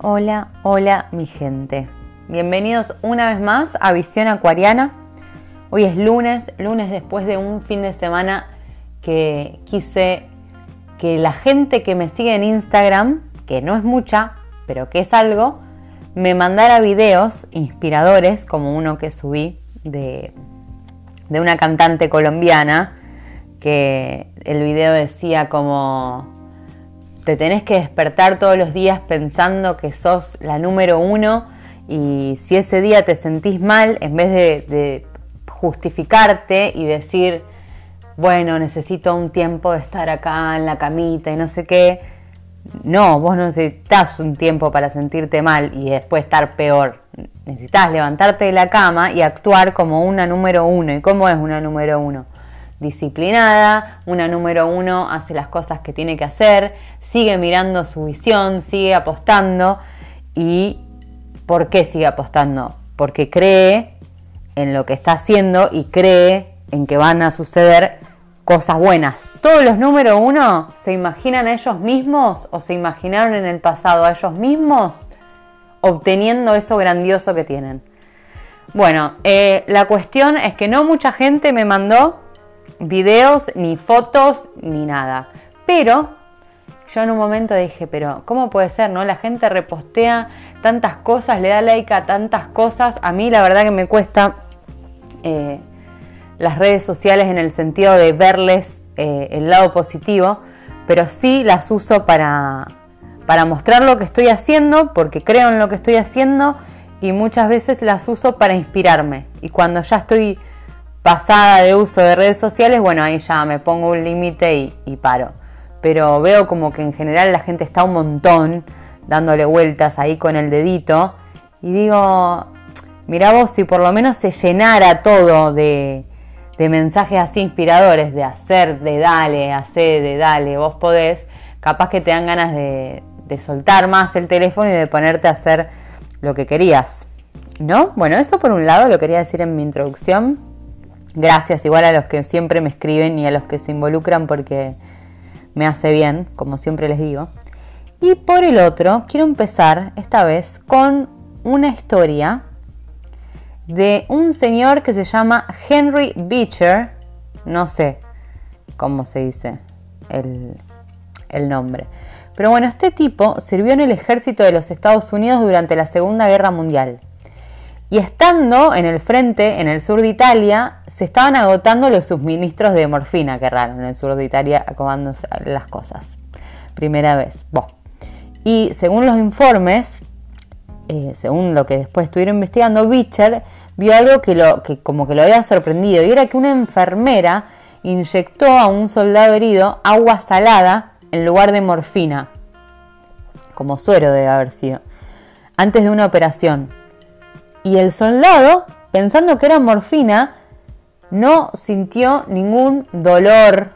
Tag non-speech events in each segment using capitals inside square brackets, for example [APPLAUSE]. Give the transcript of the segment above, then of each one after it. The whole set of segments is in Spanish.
Hola, hola mi gente. Bienvenidos una vez más a Visión Acuariana. Hoy es lunes, lunes después de un fin de semana que quise que la gente que me sigue en Instagram, que no es mucha, pero que es algo, me mandara videos inspiradores, como uno que subí de, de una cantante colombiana, que el video decía como te tenés que despertar todos los días pensando que sos la número uno y si ese día te sentís mal, en vez de, justificarte y decir, bueno, necesito un tiempo de estar acá en la camita y no sé qué, no, vos no necesitas un tiempo para sentirte mal y después estar peor. Necesitas levantarte de la cama y actuar como una número uno. ¿Y cómo es una número uno? Disciplinada, una número uno hace las cosas que tiene que hacer, sigue mirando su visión, sigue apostando. ¿Y por qué sigue apostando? Porque cree en lo que está haciendo y cree en que van a suceder cosas buenas. Todos los número uno se imaginan a ellos mismos o se imaginaron en el pasado a ellos mismos obteniendo eso grandioso que tienen. Bueno, eh, la cuestión es que no mucha gente me mandó videos, ni fotos, ni nada. Pero yo en un momento dije, pero ¿cómo puede ser? no? La gente repostea tantas cosas, le da like a tantas cosas. A mí la verdad que me cuesta eh, las redes sociales en el sentido de verles eh, el lado positivo, pero sí las uso para, para mostrar lo que estoy haciendo, porque creo en lo que estoy haciendo y muchas veces las uso para inspirarme. Y cuando ya estoy pasada de uso de redes sociales, bueno, ahí ya me pongo un límite y paro pero veo como que en general la gente está un montón dándole vueltas ahí con el dedito y digo, mira vos, si por lo menos se llenara todo de, mensajes así inspiradores, de hacer, de dale, hacer, de dale, vos podés, capaz que te dan ganas de, de soltar más el teléfono y de ponerte a hacer lo que querías. ¿No? Bueno, eso por un lado lo quería decir en mi introducción. Gracias igual a los que siempre me escriben y a los que se involucran porque me hace bien, como siempre les digo. Y por el otro, quiero empezar esta vez con una historia de un señor que se llama Henry Beecher, no sé cómo se dice el, el nombre. Pero bueno, este tipo sirvió en el ejército de los Estados Unidos durante la Segunda Guerra Mundial. Y estando en el frente, en el sur de Italia, se estaban agotando los suministros de morfina, que raro, en el sur de Italia acabando las cosas. Primera vez. Y según los informes, eh, según lo que después estuvieron investigando, Bicher vio algo que, lo, que como que lo había sorprendido, y era que una enfermera inyectó a un soldado herido agua salada en lugar de morfina, como suero debe haber sido, antes de una operación. Y el soldado, pensando que era morfina, no sintió ningún dolor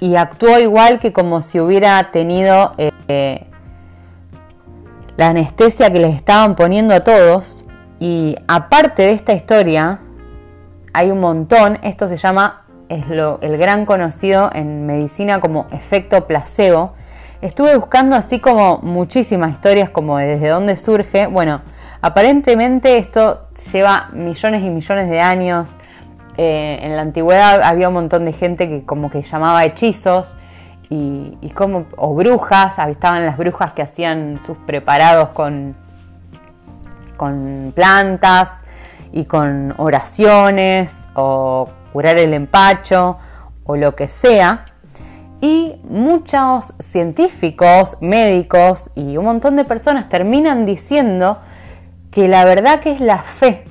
y actuó igual que como si hubiera tenido eh, la anestesia que les estaban poniendo a todos. Y aparte de esta historia, hay un montón, esto se llama, es lo, el gran conocido en medicina como efecto placebo. Estuve buscando así como muchísimas historias como desde dónde surge. Bueno, Aparentemente esto lleva millones y millones de años. Eh, en la antigüedad había un montón de gente que como que llamaba hechizos y, como, o brujas, estaban las brujas que hacían sus preparados con, con plantas y con oraciones o curar el empacho o lo que sea. Y muchos científicos, médicos y un montón de personas terminan diciendo que la verdad que es la fe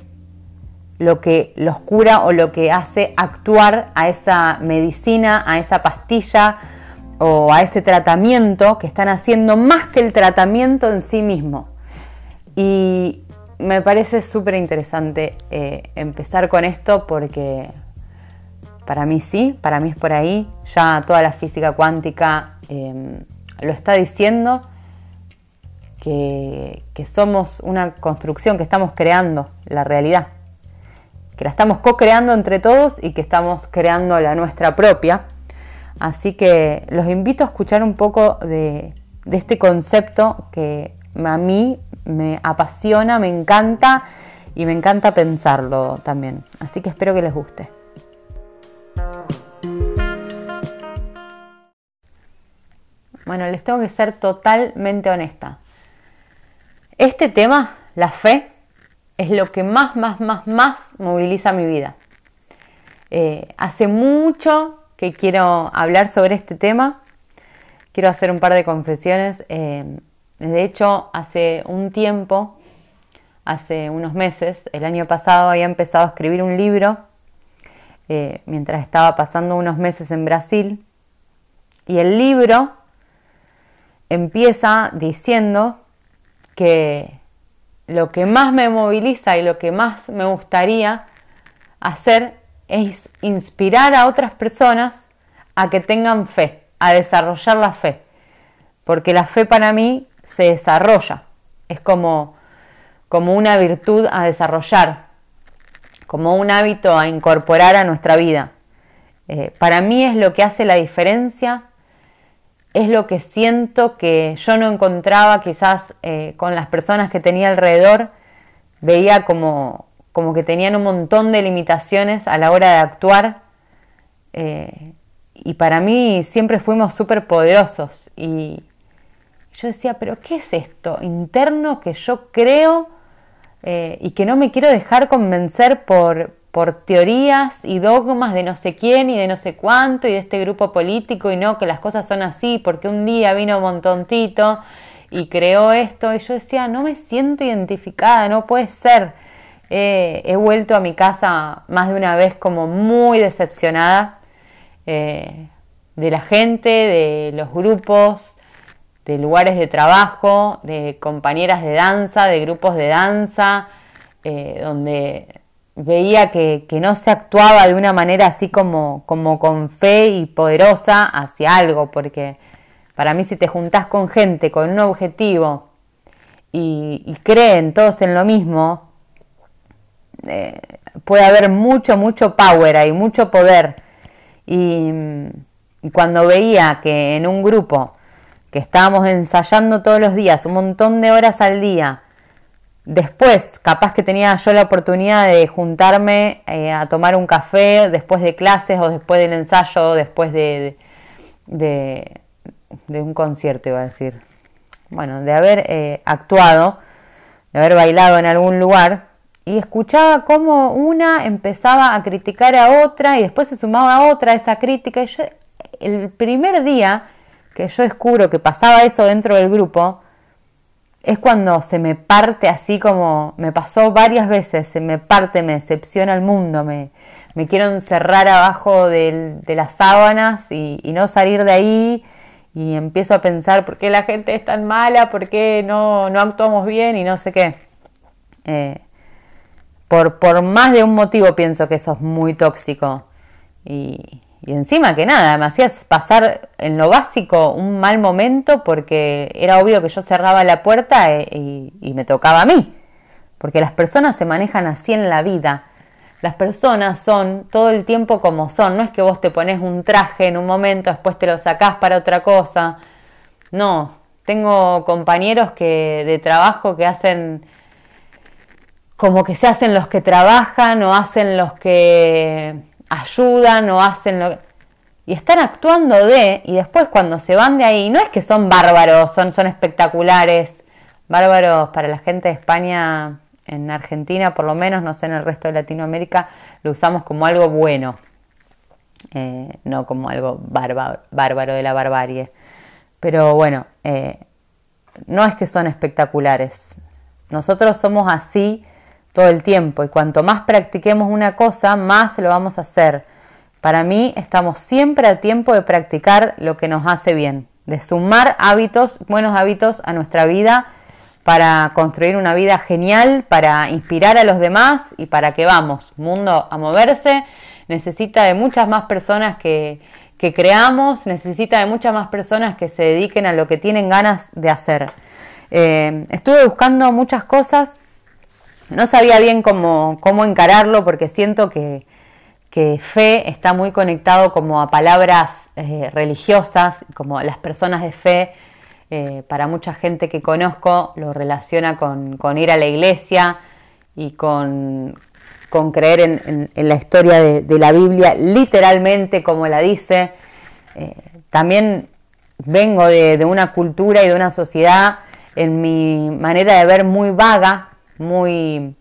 lo que los cura o lo que hace actuar a esa medicina, a esa pastilla o a ese tratamiento que están haciendo más que el tratamiento en sí mismo. Y me parece súper interesante eh, empezar con esto porque para mí sí, para mí es por ahí, ya toda la física cuántica em, lo está diciendo que, somos una construcción, que estamos creando la realidad, que la estamos co-creando entre todos y que estamos creando la nuestra propia. Así que los invito a escuchar un poco de, este concepto que a mí me apasiona, me encanta y me encanta pensarlo también. Así que espero que les guste. Bueno, les tengo que ser totalmente honesta. Este tema, la fe, es lo que más, más, más, más moviliza mi vida. Eh, hace mucho que quiero hablar sobre este tema. Quiero hacer un par de confesiones. Eh, de hecho, hace un tiempo, hace unos meses, el año pasado había empezado a escribir un libro eh, mientras estaba pasando unos meses en Brasil. Y el libro empieza diciendo que lo que más me moviliza y lo que más me gustaría hacer es inspirar a otras personas a que tengan fe, a desarrollar la fe. Porque la fe para mí se desarrolla, es como, como una virtud a desarrollar, como un hábito a incorporar a nuestra vida. Eh, para mí es lo que hace la diferencia es lo que siento que yo no encontraba quizás eh, con las personas que tenía alrededor. Veía como, como, que tenían un montón de limitaciones a la hora de actuar. Eh, y para mí siempre fuimos súper poderosos. Y yo decía, pero ¿qué es esto interno que yo creo eh, y que no me quiero dejar convencer por, por teorías y dogmas de no sé quién y de no sé cuánto y de este grupo político y no, que las cosas son así, porque un día vino Montontito y creó esto y yo decía, no me siento identificada, no puede ser. he vuelto a mi casa más de una vez como muy decepcionada eh, de la gente, de los grupos, de lugares de trabajo, de compañeras de danza, de grupos de danza, eh, donde veía que, no se actuaba de una manera así como, como con fe y poderosa hacia algo, porque para mí si te juntás con gente con un objetivo y, creen todos en lo mismo, eh, puede haber mucho, mucho power ahí, mucho poder. Y cuando veía que en un grupo que estábamos ensayando todos los días, un montón de horas al día, Después, capaz que tenía yo la oportunidad de juntarme eh, a tomar un café después de clases o después del ensayo, después de, de, un concierto, iba a decir. Bueno, de haber eh, actuado, de haber bailado en algún lugar y escuchaba cómo una empezaba a criticar a otra y después se sumaba a otra esa crítica. Y yo, el primer día que yo descubro que pasaba eso dentro del grupo, es cuando se me parte así como me pasó varias veces, se me parte, me decepciona el mundo, me, me quiero encerrar abajo de, las sábanas y, no salir de ahí y empiezo a pensar por qué la gente es tan mala, por qué no, no actuamos bien y no sé qué. Eh, por, por más de un motivo pienso que eso es muy tóxico y, y encima que nada, me hacías pasar en lo básico un mal momento porque era obvio que yo cerraba la puerta e, y, me tocaba a mí. Porque las personas se manejan así en la vida. Las personas son todo el tiempo como son. No es que vos te pones un traje en un momento, después te lo sacás para otra cosa. No, tengo compañeros que de trabajo que hacen como que se hacen los que trabajan o hacen los que ayudan o hacen lo y están actuando de, y después cuando se van de ahí, no es que son bárbaros, son, son espectaculares, bárbaros para la gente de España, en Argentina por lo menos, no sé, en el resto de Latinoamérica, lo usamos como algo bueno, eh, no como algo bárbaro, bárbaro de la barbarie. Pero bueno, eh, no es que son espectaculares, nosotros somos así todo el tiempo y cuanto más practiquemos una cosa, más lo vamos a hacer. Para mí estamos siempre a tiempo de practicar lo que nos hace bien, de sumar hábitos, buenos hábitos a nuestra vida para construir una vida genial, para inspirar a los demás y para que vamos, mundo a moverse, necesita de muchas más personas que, creamos, necesita de muchas más personas que se dediquen a lo que tienen ganas de hacer. Eh, estuve buscando muchas cosas no sabía bien cómo, cómo encararlo porque siento que, fe está muy conectado como a palabras eh, religiosas, como las personas de fe Eh, para mucha gente que conozco lo relaciona con, ir a la iglesia y con, creer en, la historia de, la Biblia literalmente como la dice. Eh, también vengo de, una cultura y de una sociedad en mi manera de ver muy vaga, muy,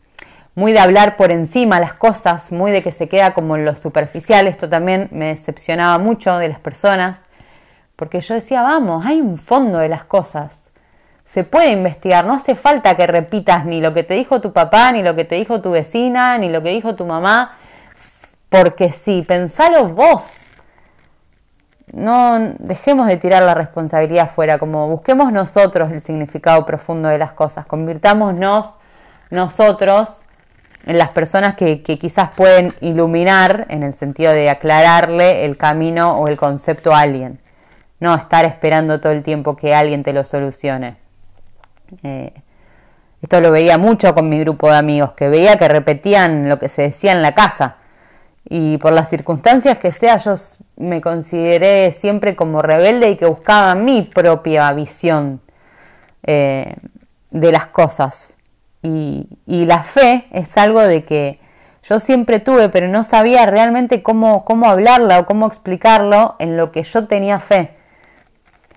muy de hablar por encima las cosas, muy de que se queda como en lo superficial. Esto también me decepcionaba mucho de las personas, porque yo decía, vamos, hay un fondo de las cosas. Se puede investigar, no hace falta que repitas ni lo que te dijo tu papá, ni lo que te dijo tu vecina, ni lo que dijo tu mamá, porque sí, pensalo vos no dejemos de tirar la responsabilidad fuera, como busquemos nosotros el significado profundo de las cosas, convirtámonos nosotros en las personas que, quizás pueden iluminar en el sentido de aclararle el camino o el concepto a alguien, no estar esperando todo el tiempo que alguien te lo solucione. Eh, esto lo veía mucho con mi grupo de amigos, que veía que repetían lo que se decía en la casa y por las circunstancias que sea, yo me consideré siempre como rebelde y que buscaba mi propia visión eh, de las cosas. Y, la fe es algo de que yo siempre tuve, pero no sabía realmente cómo, cómo hablarla o cómo explicarlo en lo que yo tenía fe.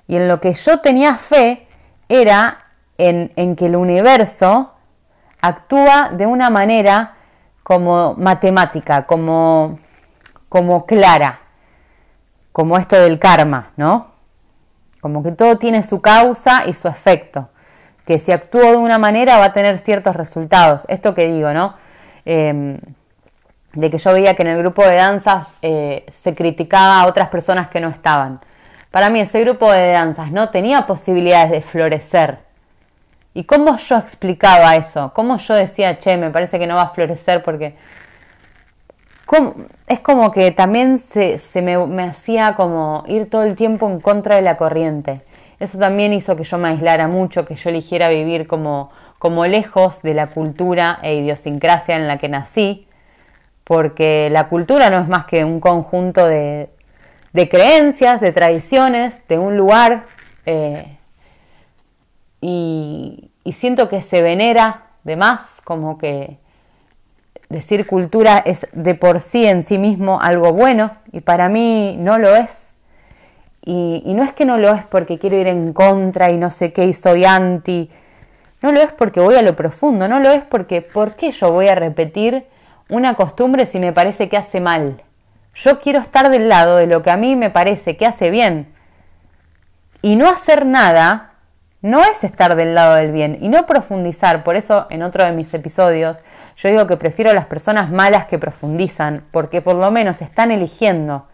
Y en lo que yo tenía fe era en, en que el universo actúa de una manera como matemática, como, como clara, como esto del karma, ¿no? Como que todo tiene su causa y su efecto, que si actúo de una manera va a tener ciertos resultados. Esto que digo, ¿no? Em, de que yo veía que en el grupo de danzas eh, se criticaba a otras personas que no estaban. Para mí ese grupo de danzas no tenía posibilidades de florecer ¿Y cómo yo explicaba eso? ¿Cómo yo decía, che, me parece que no va a florecer porque... Es como que también se, me, hacía como ir todo el tiempo en contra de la corriente. Eso también hizo que yo me aislara mucho, que yo eligiera vivir como, como lejos de la cultura e idiosincrasia en la que nací, porque la cultura no es más que un conjunto de, de creencias, de tradiciones, de un lugar. Eh, y, siento que se venera de más, como que decir cultura es de por sí en sí mismo algo bueno y para mí no lo es. Y, no es que no lo es porque quiero ir en contra y no sé qué y soy anti. No lo es porque voy a lo profundo, no lo es porque ¿por qué yo voy a repetir una costumbre si me parece que hace mal? Yo quiero estar del lado de lo que a mí me parece que hace bien. Y no hacer nada no es estar del lado del bien y no profundizar. Por eso en otro de mis episodios yo digo que prefiero las personas malas que profundizan, porque por lo menos están eligiendo.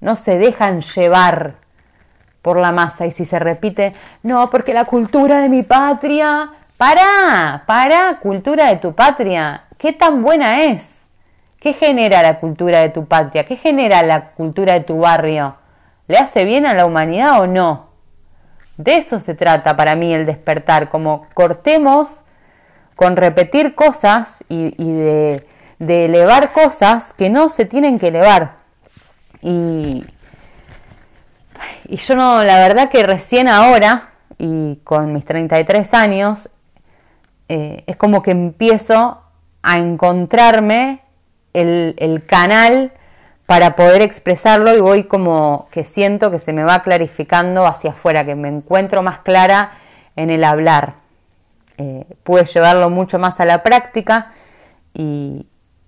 No se dejan llevar por la masa y si se repite, no, porque la cultura de mi patria, para, para, cultura de tu patria, ¿qué tan buena es? ¿Qué genera la cultura de tu patria? ¿Qué genera la cultura de tu barrio? ¿Le hace bien a la humanidad o no? De eso se trata para mí el despertar, como cortemos con repetir cosas y, de, elevar cosas que no se tienen que elevar. Y, y yo no, la verdad que recién ahora, y con mis 33 años, eh, es como que empiezo a encontrarme el, el canal para poder expresarlo y voy como que siento que se me va clarificando hacia afuera, que me encuentro más clara en el hablar. Eh, pude llevarlo mucho más a la práctica y,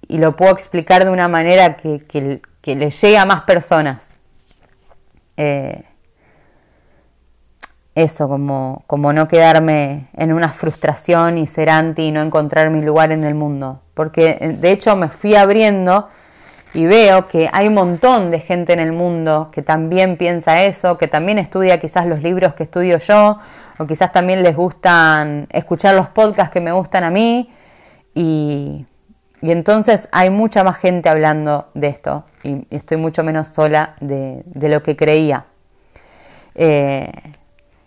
lo puedo explicar de una manera que, le llegue a más personas. Eh, eso, como, como no quedarme en una frustración y ser anti y no encontrar mi lugar en el mundo. Porque de hecho me fui abriendo y veo que hay un montón de gente en el mundo que también piensa eso, que también estudia quizás los libros que estudio yo, o quizás también les gustan escuchar los podcasts que me gustan a mí, y, entonces hay mucha más gente hablando de esto, y estoy mucho menos sola de, lo que creía. Eh,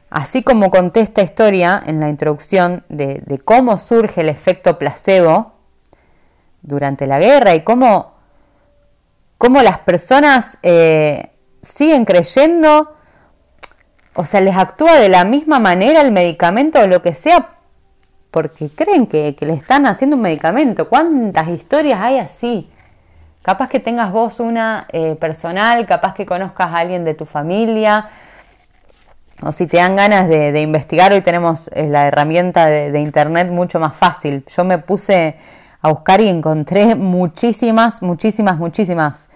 así como conté esta historia en la introducción de, de cómo surge el efecto placebo durante la guerra y cómo cómo las personas eh, siguen creyendo, o sea, les actúa de la misma manera el medicamento o lo que sea porque creen que, le están haciendo un medicamento. ¿Cuántas historias hay así? Capaz que tengas vos una eh, personal, capaz que conozcas a alguien de tu familia, o si te dan ganas de, investigar, hoy tenemos eh, la herramienta de, internet mucho más fácil. Yo me puse a buscar y encontré muchísimas, muchísimas, muchísimas.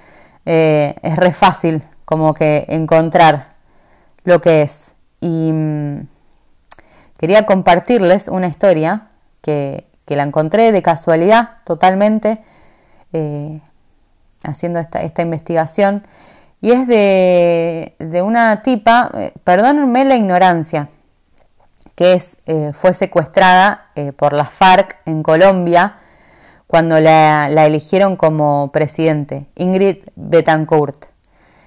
Eh, es re fácil como que encontrar lo que es. Y mm, quería compartirles una historia que, la encontré de casualidad totalmente eh, haciendo esta, esta, investigación. Y es de, de una tipa, eh, perdónenme la ignorancia, que es, eh, fue secuestrada por las FARC en Colombia cuando la, la, eligieron como presidente, Ingrid Betancourt,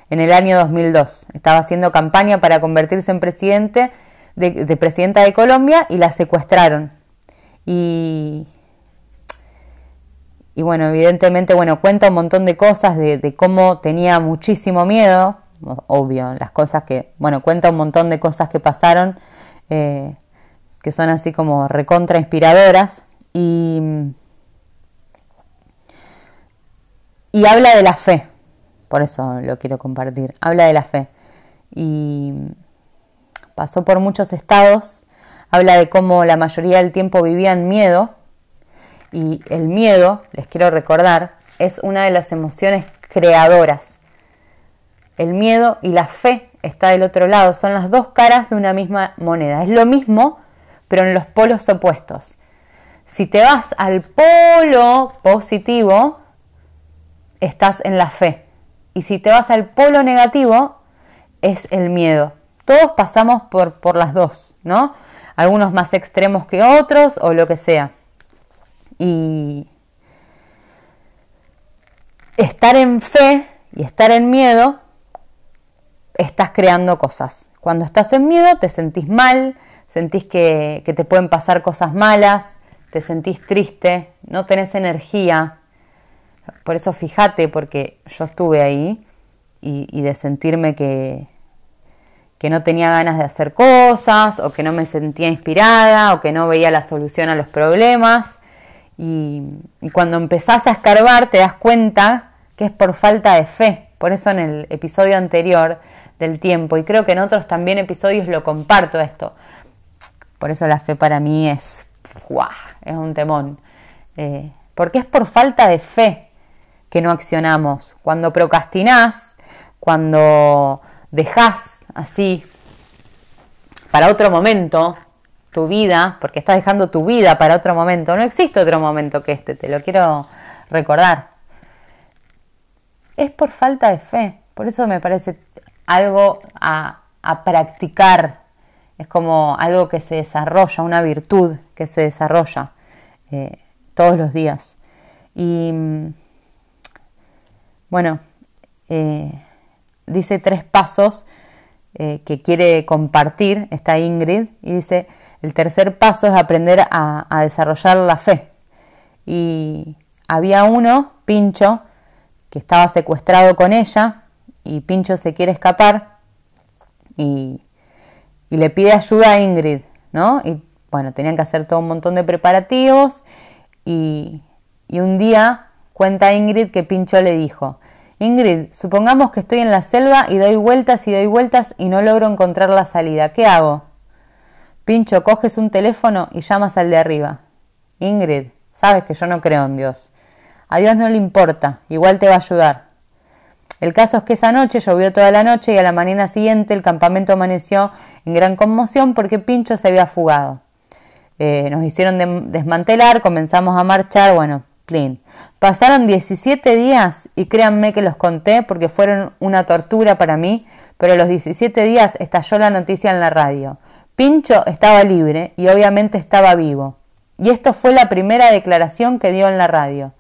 en el año 2002. Estaba haciendo campaña para convertirse en presidente de, presidenta de Colombia y la secuestraron. Y, y bueno, evidentemente, bueno, cuenta un montón de cosas de, cómo tenía muchísimo miedo, obvio, las cosas que, bueno, cuenta un montón de cosas que pasaron, eh, que son así como recontra inspiradoras, y, y habla de la fe, por eso lo quiero compartir, habla de la fe. Y pasó por muchos estados, habla de cómo la mayoría del tiempo vivían miedo y el miedo, les quiero recordar, es una de las emociones creadoras. El miedo y la fe está del otro lado, son las dos caras de una misma moneda. Es lo mismo, pero en los polos opuestos. Si te vas al polo positivo, estás en la fe. Y si te vas al polo negativo, es el miedo todos pasamos por, por las dos, ¿no? Algunos más extremos que otros o lo que sea. Y estar en fe y estar en miedo, estás creando cosas. Cuando estás en miedo te sentís mal, sentís que, te pueden pasar cosas malas, te sentís triste, no tenés energía. Por eso fíjate, porque yo estuve ahí y de sentirme que, que no tenía ganas de hacer cosas, o que no me sentía inspirada, o que no veía la solución a los problemas. Y, cuando empezás a escarbar te das cuenta que es por falta de fe. Por eso en el episodio anterior del tiempo, y creo que en otros también episodios lo comparto esto. Por eso la fe para mí es, es un temón. Eh, porque es por falta de fe que no accionamos. Cuando procrastinás, cuando dejás así para otro momento tu vida, porque estás dejando tu vida para otro momento. No existe otro momento que este, te lo quiero recordar. Es por falta de fe. Por eso me parece algo a, practicar. Es como algo que se desarrolla, una virtud que se desarrolla eh, todos los días. Y mm, bueno, eh, dice tres pasos eh, que quiere compartir, está Ingrid, y dice, el tercer paso es aprender a, desarrollar la fe. Y había uno, Pincho, que estaba secuestrado con ella, y Pincho se quiere escapar, y, le pide ayuda a Ingrid, ¿no? Y bueno, tenían que hacer todo un montón de preparativos, y, y un día cuenta Ingrid que Pincho le dijo, Ingrid, supongamos que estoy en la selva y doy vueltas y doy vueltas y no logro encontrar la salida. ¿Qué hago? Pincho, coges un teléfono y llamas al de arriba. Ingrid, sabes que yo no creo en Dios. A Dios no le importa, igual te va a ayudar. El caso es que esa noche llovió toda la noche y a la mañana siguiente el campamento amaneció en gran conmoción porque Pincho se había fugado. Eh, nos hicieron desmantelar, comenzamos a marchar, bueno, Pasaron 17 días y créanme que los conté porque fueron una tortura para mí, pero los 17 días estalló la noticia en la radio. Pincho estaba libre y obviamente estaba vivo. Y esto fue la primera declaración que dio en la radio.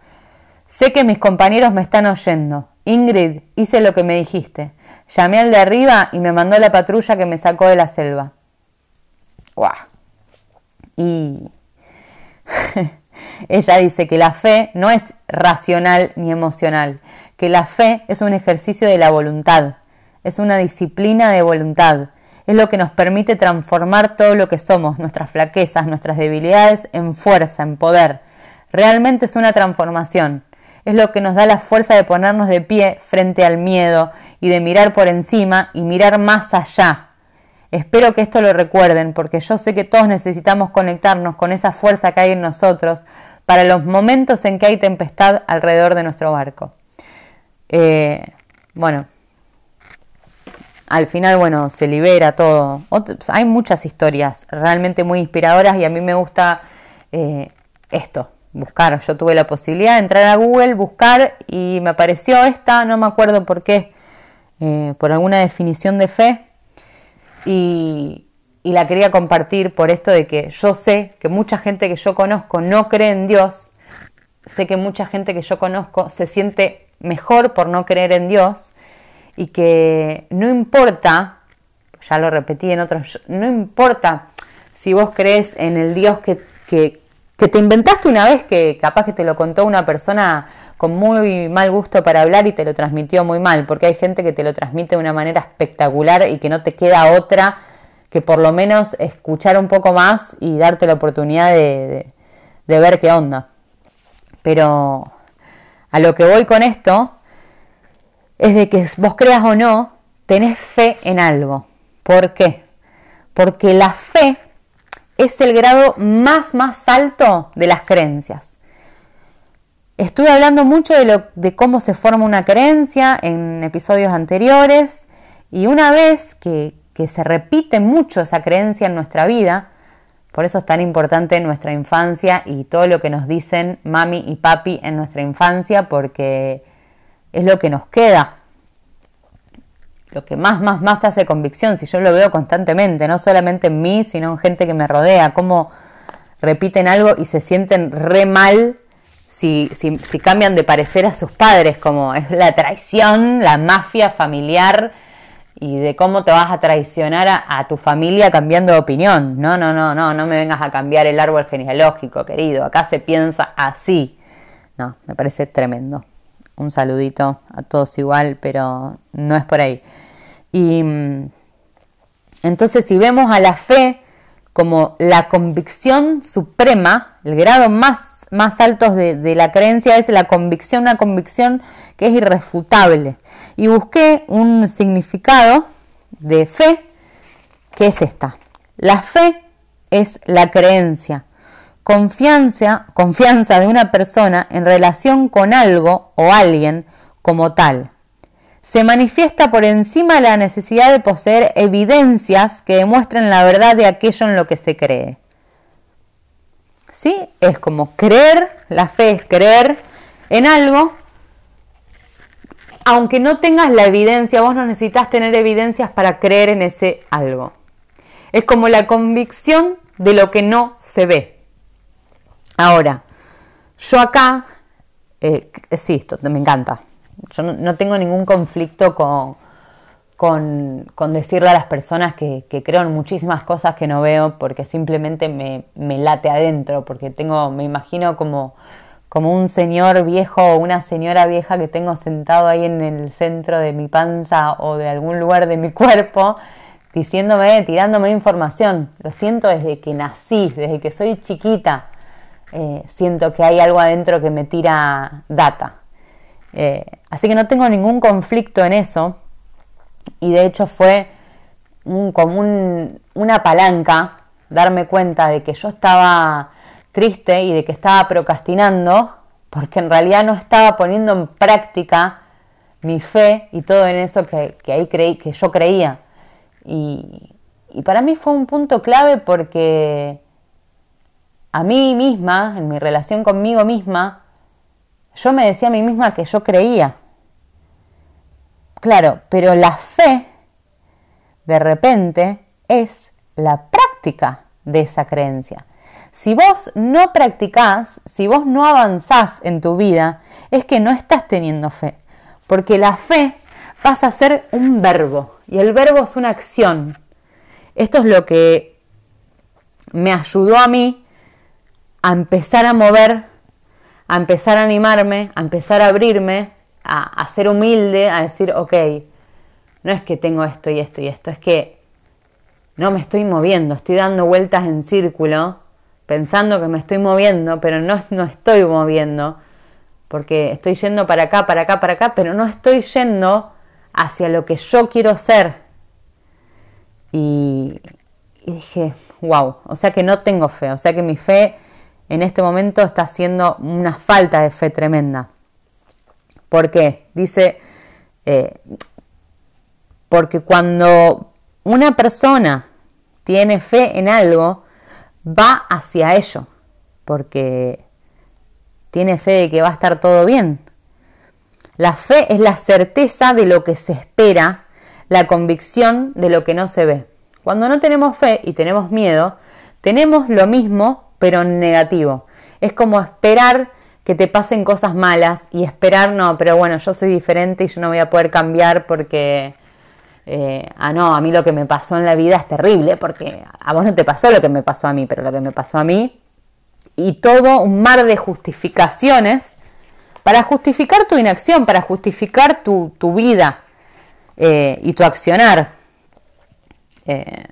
Sé que mis compañeros me están oyendo. Ingrid, hice lo que me dijiste. Llamé al de arriba y me mandó la patrulla que me sacó de la selva. ¡Guau! Y [LAUGHS] Ella dice que la fe no es racional ni emocional, que la fe es un ejercicio de la voluntad, es una disciplina de voluntad, es lo que nos permite transformar todo lo que somos, nuestras flaquezas, nuestras debilidades, en fuerza, en poder. Realmente es una transformación. Es lo que nos da la fuerza de ponernos de pie frente al miedo y de mirar por encima y mirar más allá. Espero que esto lo recuerden porque yo sé que todos necesitamos conectarnos con esa fuerza que hay en nosotros para los momentos en que hay tempestad alrededor de nuestro barco. Eh, bueno, al final, bueno, se libera todo. hay muchas historias realmente muy inspiradoras y a mí me gusta eh, esto, buscar. Yo tuve la posibilidad de entrar a Google, buscar y me apareció esta, no me acuerdo por qué, eh, por alguna definición de fe. Y, la quería compartir por esto de que yo sé que mucha gente que yo conozco no cree en Dios. Sé que mucha gente que yo conozco se siente mejor por no creer en Dios y que no importa, ya lo repetí en otros, no importa si vos crees en el Dios que, que, te inventaste una vez, que capaz que te lo contó una persona con muy mal gusto para hablar y te lo transmitió muy mal, porque hay gente que te lo transmite de una manera espectacular y que no te queda otra que por lo menos escuchar un poco más y darte la oportunidad de, de ver qué onda. Pero a lo que voy con esto es de que vos creas o no, tenés fe en algo. ¿Por qué? Porque la fe es el grado más, más alto de las creencias. Estuve hablando mucho de, cómo se forma una creencia en episodios anteriores y una vez que, que se repite mucho esa creencia en nuestra vida, por eso es tan importante nuestra infancia y todo lo que nos dicen mami y papi en nuestra infancia, porque es lo que nos queda. Lo que más, más, más hace convicción, si yo lo veo constantemente, no solamente en mí, sino en gente que me rodea, cómo repiten algo y se sienten re mal si, si, cambian de parecer a sus padres, como es la traición, la mafia familiar y de cómo te vas a traicionar a, a, tu familia cambiando de opinión. No, no, no, no, no me vengas a cambiar el árbol genealógico, querido. Acá se piensa así. No, me parece tremendo un saludito a todos igual, pero no es por ahí. Y mm, entonces si vemos a la fe como la convicción suprema, el grado más, más alto de, de la creencia es la convicción, una convicción que es irrefutable. Y busqué un significado de fe que es esta. La fe es la creencia confianza, confianza de una persona en relación con algo o alguien como tal. Se manifiesta por encima de la necesidad de poseer evidencias que demuestren la verdad de aquello en lo que se cree. ¿Sí? Es como creer, la fe es creer en algo, aunque no tengas la evidencia, vos no necesitas tener evidencias para creer en ese algo. Es como la convicción de lo que no se ve. Ahora, yo acá, eh, sí, esto me encanta. Yo no, tengo ningún conflicto con, con, decirle a las personas que, creo en muchísimas cosas que no veo porque simplemente me, me late adentro, porque tengo, me imagino como, como un señor viejo o una señora vieja que tengo sentado ahí en el centro de mi panza o de algún lugar de mi [LAUGHS] cuerpo diciéndome, tirándome información. Lo siento desde que nací, desde que soy chiquita. Eh, siento que hay algo adentro que me tira data. Eh, así que no tengo ningún conflicto en eso y de hecho fue como una palanca darme cuenta de que yo estaba triste y de que estaba procrastinando porque en realidad no estaba poniendo en práctica mi fe y todo en eso que, ahí creí, que yo creía. y para mí fue un punto clave porque a mí misma, en mi relación conmigo misma, yo me decía a mí misma que yo creía. Claro, pero la fe, de repente, es la práctica de esa creencia. Si vos no practicás, si vos no avanzás en tu vida, es que no estás teniendo fe. Porque la fe pasa a ser un verbo y el verbo es una acción. Esto es lo que me ayudó a mí a empezar a mover, a empezar a animarme, a empezar a abrirme, a, ser humilde, a decir, ok, no es que tengo esto y esto y esto, es que no me estoy moviendo, estoy dando vueltas en círculo, pensando que me estoy moviendo, pero no, no estoy moviendo, porque estoy yendo para acá, para acá, para acá, pero no estoy yendo hacia lo que yo quiero ser. Y, y dije, wow, o sea que no tengo fe, o sea que mi fe en este momento está haciendo una falta de fe tremenda. ¿Por qué? Dice, eh, porque cuando una persona tiene fe en algo, va hacia ello, porque tiene fe de que va a estar todo bien. La fe es la certeza de lo que se espera, la convicción de lo que no se ve. Cuando no tenemos fe y tenemos miedo, tenemos lo mismo pero negativo. Es como esperar que te pasen cosas malas y esperar, no, pero bueno, yo soy diferente y yo no voy a poder cambiar porque, eh, ah, no, a mí lo que me pasó en la vida es terrible, porque a vos no te pasó lo que me pasó a mí, pero lo que me pasó a mí, y todo un mar de justificaciones para justificar tu inacción, para justificar tu, vida eh, y tu accionar. Eh,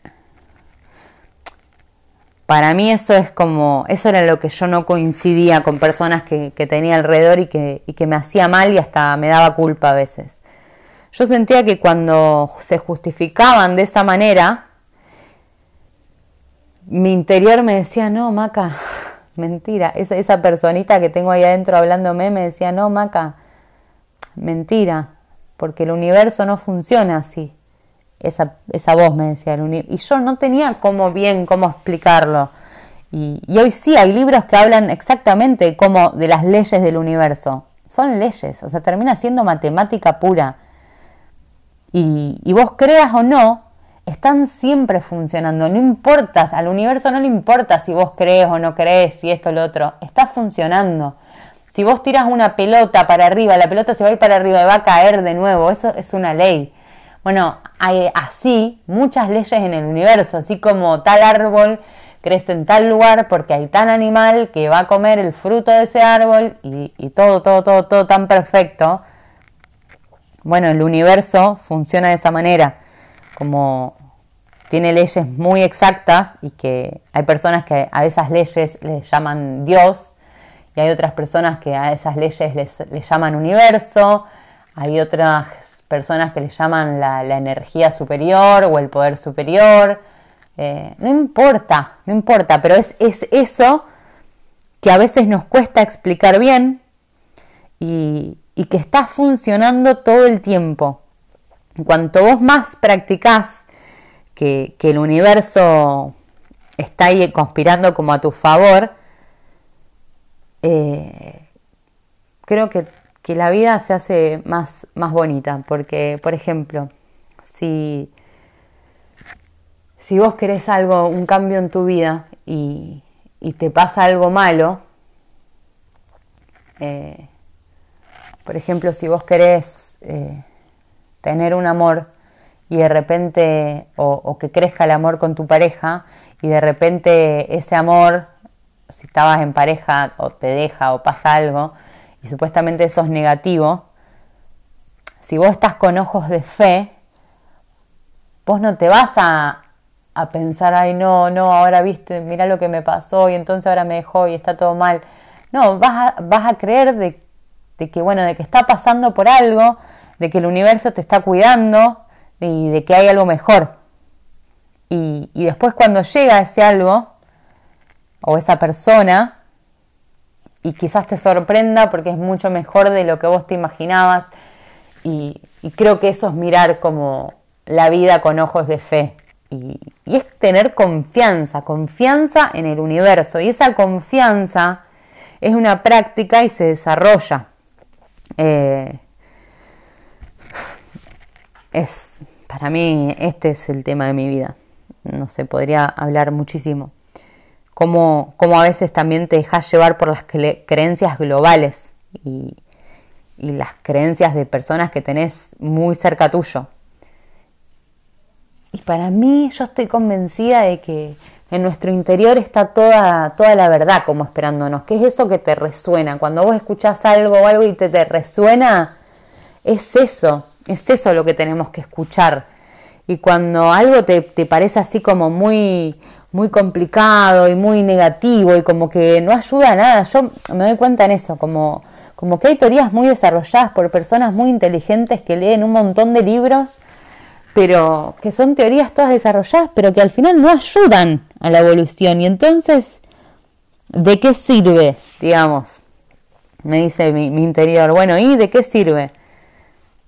para mí eso es como, eso era lo que yo no coincidía con personas que, tenía alrededor y que, y que me hacía mal y hasta me daba culpa a veces. Yo sentía que cuando se justificaban de esa manera, mi interior me decía, no, Maca, [SIGHS] mentira. Esa, esa personita que tengo ahí adentro hablándome me decía, no, Maca, mentira, porque el universo no funciona así. Esa, esa voz me decía el Y yo no tenía cómo bien, cómo explicarlo. Y, hoy sí hay libros que hablan exactamente como de las leyes del universo. Son leyes, o sea, termina siendo matemática pura. Y, y vos creas o no, están siempre funcionando. No importa, al universo no le importa si vos crees o no crees, si esto o lo otro. Está funcionando. Si vos tiras una pelota para arriba, la pelota se va a ir para arriba y va a caer de nuevo. Eso es una ley. Bueno, hay así muchas leyes en el universo, así como tal árbol crece en tal lugar porque hay tal animal que va a comer el fruto de ese árbol y, todo, todo, todo, todo tan perfecto. Bueno, el universo funciona de esa manera, como tiene leyes muy exactas y que hay personas que a esas leyes les llaman Dios y hay otras personas que a esas leyes les, llaman universo, hay otras personas que le llaman la, energía superior o el poder superior. Eh, no importa, no importa, pero es, es, eso que a veces nos cuesta explicar bien y, que está funcionando todo el tiempo. Cuanto vos más practicás que, el universo está ahí conspirando como a tu favor, eh, creo que que la vida se hace más, más bonita, porque, por ejemplo, si, si vos querés algo, un cambio en tu vida y, te pasa algo malo, eh, por ejemplo, si vos querés eh, tener un amor y de repente, o, o, que crezca el amor con tu pareja, y de repente ese amor, si estabas en pareja o te deja o pasa algo, y supuestamente eso es negativo, si vos estás con ojos de fe, vos no te vas a, pensar, ay no, no, ahora viste, mira lo que me pasó y entonces ahora me dejó y está todo mal. No, vas a, vas a creer de, que, bueno, de que está pasando por algo, de que el universo te está cuidando y de que hay algo mejor. Y, y después cuando llega ese algo, o esa persona, y quizás te sorprenda porque es mucho mejor de lo que vos te imaginabas y, creo que eso es mirar como la vida con ojos de fe y, es tener confianza, confianza en el universo y esa confianza es una práctica y se desarrolla. Eh, es, para mí este es el tema de mi vida. No sé, podría hablar muchísimo cómo, a veces también te dejas llevar por las creencias globales y, las creencias de personas que tenés muy cerca tuyo. Y para mí yo estoy convencida de que en nuestro interior está toda, toda la verdad como esperándonos. ¿Qué es eso que te resuena? Cuando vos escuchás algo o algo y te, te resuena, es eso, es eso lo que tenemos que escuchar. Y cuando algo te, te parece así como muy, muy complicado y muy negativo y como que no ayuda a nada, yo me doy cuenta en eso, como, como que hay teorías muy desarrolladas por personas muy inteligentes que leen un montón de libros, pero que son teorías todas desarrolladas, pero que al final no ayudan a la evolución. Y entonces, ¿de qué sirve, digamos? Me dice mi, mi interior, bueno, ¿y de qué sirve?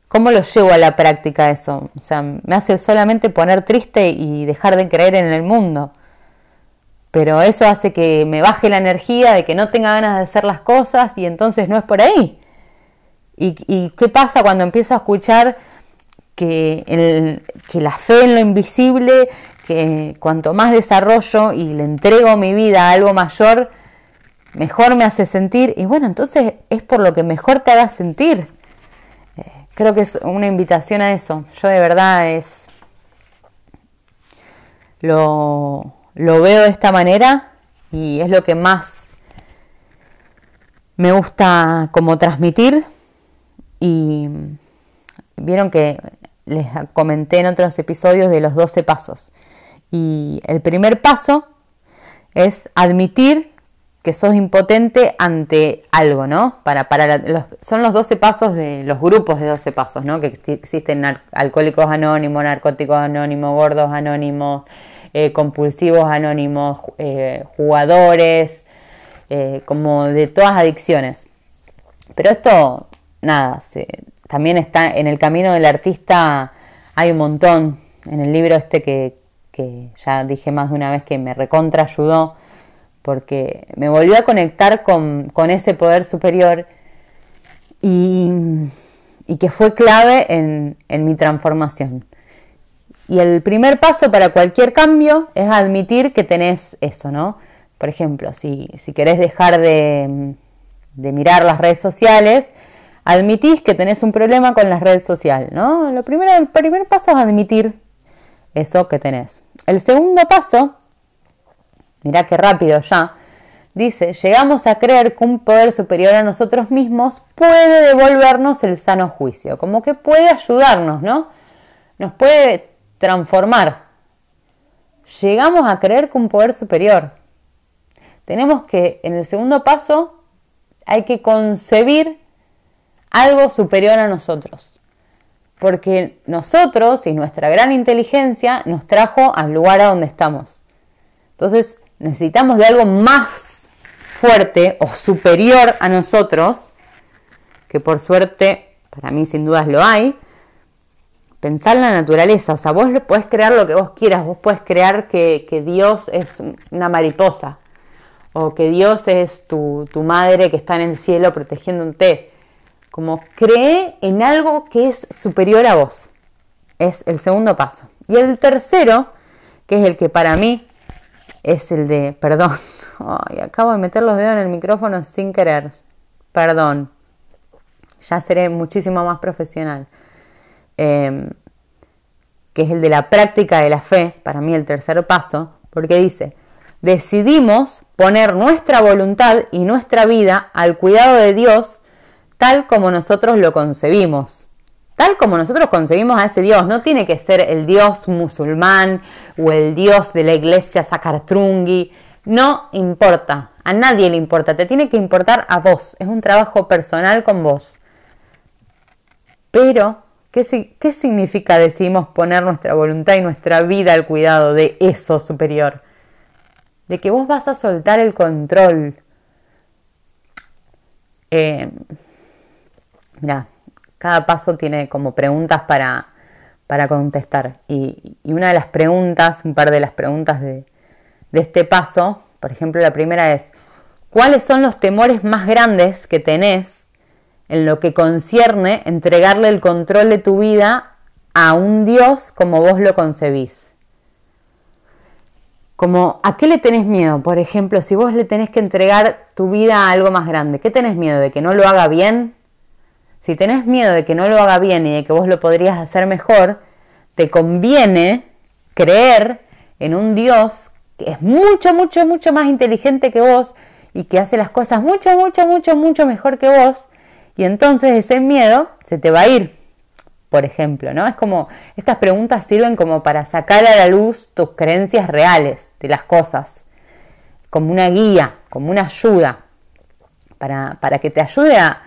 ¿Cómo lo llevo a la práctica eso? O sea, me hace solamente poner triste y dejar de creer en el mundo. Pero eso hace que me baje la energía, de que no tenga ganas de hacer las cosas y entonces no es por ahí. ¿Y, qué pasa cuando empiezo a escuchar que, el, que la fe en lo invisible, que cuanto más desarrollo y le entrego mi vida a algo mayor, mejor me hace sentir? Y bueno, entonces es por lo que mejor te haga sentir creo que es una invitación a eso. Yo de verdad es lo, veo de esta manera y es lo que más me gusta como transmitir y vieron que les comenté en otros episodios de los 12 pasos y el primer paso es admitir que sos impotente ante algo, ¿no? Para, para son los 12 pasos de los grupos de 12 pasos, ¿no? Que existen alcohólicos anónimos, narcóticos anónimos, gordos anónimos, eh, compulsivos anónimos, eh, jugadores, eh, como de todas adicciones. Pero esto, nada, también está en el camino del artista, hay un montón. En el libro este que, que ya dije más de una vez que me recontra ayudó, porque me volvió a conectar con, ese poder superior y, que fue clave en, mi transformación. Y el primer paso para cualquier cambio es admitir que tenés eso, ¿no? Por ejemplo, si, si querés dejar de, mirar las redes sociales, admitís que tenés un problema con las redes sociales, ¿no? El primer paso es admitir eso que tenés. El segundo paso mirá qué rápido ya, dice, llegamos a creer que un poder superior a nosotros mismos puede devolvernos el sano juicio, como que puede ayudarnos, ¿no? Nos puede transformar. Llegamos a creer que un poder superior. Tenemos que, en el segundo paso, hay que concebir algo superior a nosotros. Porque nosotros y nuestra gran inteligencia nos trajo al lugar a donde estamos. Entonces, necesitamos de algo más fuerte o superior a nosotros, que por suerte, para mí sin dudas lo hay, pensar en la naturaleza, o sea, vos puedes crear lo que vos quieras, vos puedes crear que, Dios es una mariposa, o que Dios es tu, tu madre que está en el cielo protegiéndote, como cree en algo que es superior a vos, es el segundo paso. Y el tercero, que es el que para mí es el de, perdón, [LAUGHS] Ay, acabo de meter los dedos en el micrófono sin querer, perdón, ya seré muchísimo más profesional, em, que es el de la práctica de la fe, para mí el tercer paso, porque dice, decidimos poner nuestra voluntad y nuestra vida al cuidado de Dios tal como nosotros lo concebimos tal como nosotros concebimos a ese Dios. No tiene que ser el Dios musulmán o el Dios de la iglesia Sakartrungi. No importa, a nadie le importa, te tiene que importar a vos. Es un trabajo personal con vos. Pero, ¿qué, qué significa decidimos poner nuestra voluntad y nuestra vida al cuidado de eso superior? De que vos vas a soltar el control. Eh, mira, cada paso tiene como preguntas para, contestar. Y, una de las preguntas, un par de las preguntas de, de este paso, por ejemplo, la primera es, ¿cuáles son los temores más grandes que tenés en lo que concierne entregarle el control de tu vida a un Dios como vos lo concebís? Como, ¿a qué le tenés miedo? Por ejemplo, si vos le tenés que entregar tu vida a algo más grande, ¿qué tenés miedo? ¿De que no lo haga bien? Si tenés miedo de que no lo haga bien y de que vos lo podrías hacer mejor, te conviene creer en un Dios que es mucho, mucho, mucho más inteligente que vos y que hace las cosas mucho, mucho, mucho, mucho mejor que vos. Y entonces ese miedo se te va a ir. por ejemplo, ¿no? Es como, estas preguntas sirven como para sacar a la luz tus creencias reales de las cosas, como una guía, como una ayuda, para, para que te ayude a,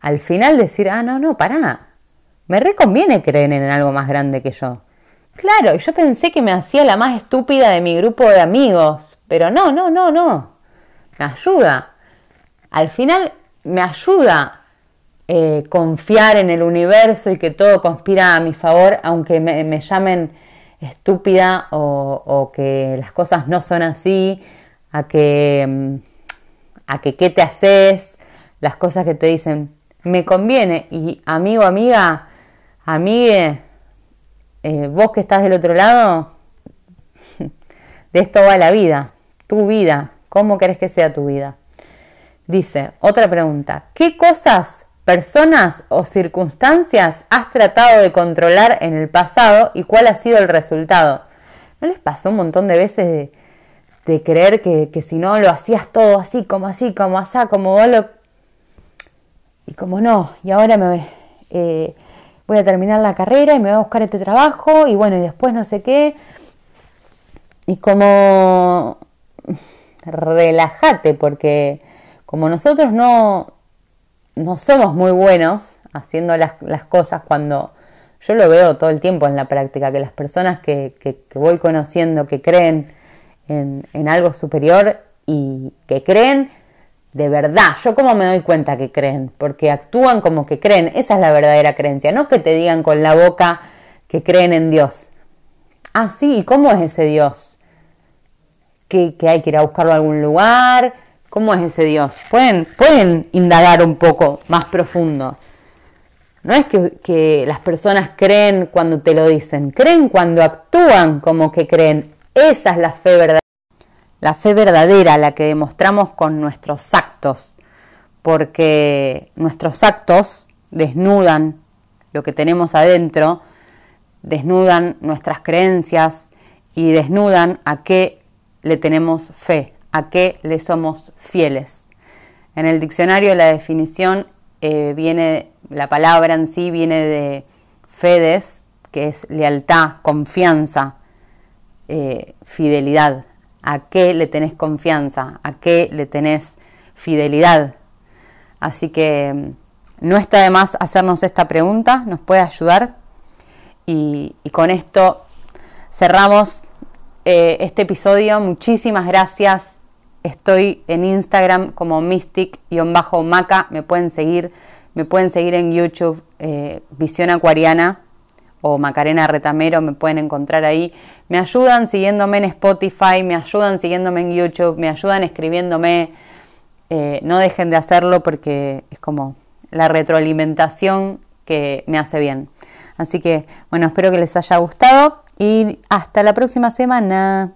al final decir, ah, no, no, pará, me reconviene creer en algo más grande que yo. Claro, yo pensé que me hacía la más estúpida de mi grupo de amigos, pero no, no, no, no, me ayuda. Al final me ayuda eh, confiar en el universo y que todo conspira a mi favor, aunque me, llamen estúpida o, que las cosas no son así, a que, mm, a que qué te haces, las cosas que te dicen, me conviene. Y amigo, amiga, amigue, eh, vos que estás del otro lado, de esto va la vida, tu vida, ¿cómo querés que sea tu vida? Dice, otra pregunta, ¿qué cosas personas o circunstancias has tratado de controlar en el pasado y cuál ha sido el resultado. ¿No les pasó un montón de veces de, creer que, si no lo hacías todo así, como así, como así, como vos lo... Y como no, y ahora me eh, voy a terminar la carrera y me voy a buscar este trabajo y bueno, y después no sé qué. Y como relájate, porque como nosotros no, no somos muy buenos haciendo las, cosas cuando yo lo veo todo el tiempo en la práctica, que las personas que, voy conociendo, que creen en, algo superior y que creen de verdad, yo como me doy cuenta que creen, porque actúan como que creen, esa es la verdadera creencia, no que te digan con la boca que creen en Dios. Ah, sí, ¿y cómo es ese Dios? ¿Que, que hay que ir a buscarlo a algún lugar? ¿Cómo es ese Dios? Pueden, indagar un poco más profundo. No es que, las personas creen cuando te lo dicen, creen cuando actúan como que creen. Esa es la fe verdadera. La fe verdadera, la que demostramos con nuestros actos, porque nuestros actos desnudan lo que tenemos adentro, desnudan nuestras creencias y desnudan a qué le tenemos fe a qué le somos fieles. En el diccionario la definición eh, viene, la palabra en sí viene de fedes, que es lealtad, confianza, eh, fidelidad. ¿A qué le tenés confianza? ¿A qué le tenés fidelidad? Así que mm, no está de más hacernos esta pregunta, nos puede ayudar. Y, con esto cerramos eh, este episodio. Muchísimas gracias Estoy en Instagram como mystic-maca, me pueden seguir, me pueden seguir en YouTube eh, Visión Acuariana o Macarena Retamero, me pueden encontrar ahí. Me ayudan siguiéndome en Spotify, me ayudan siguiéndome en YouTube, me ayudan escribiéndome. Eh, no dejen de hacerlo porque es como la retroalimentación que me hace bien. Así que, bueno, espero que les haya gustado y hasta la próxima semana.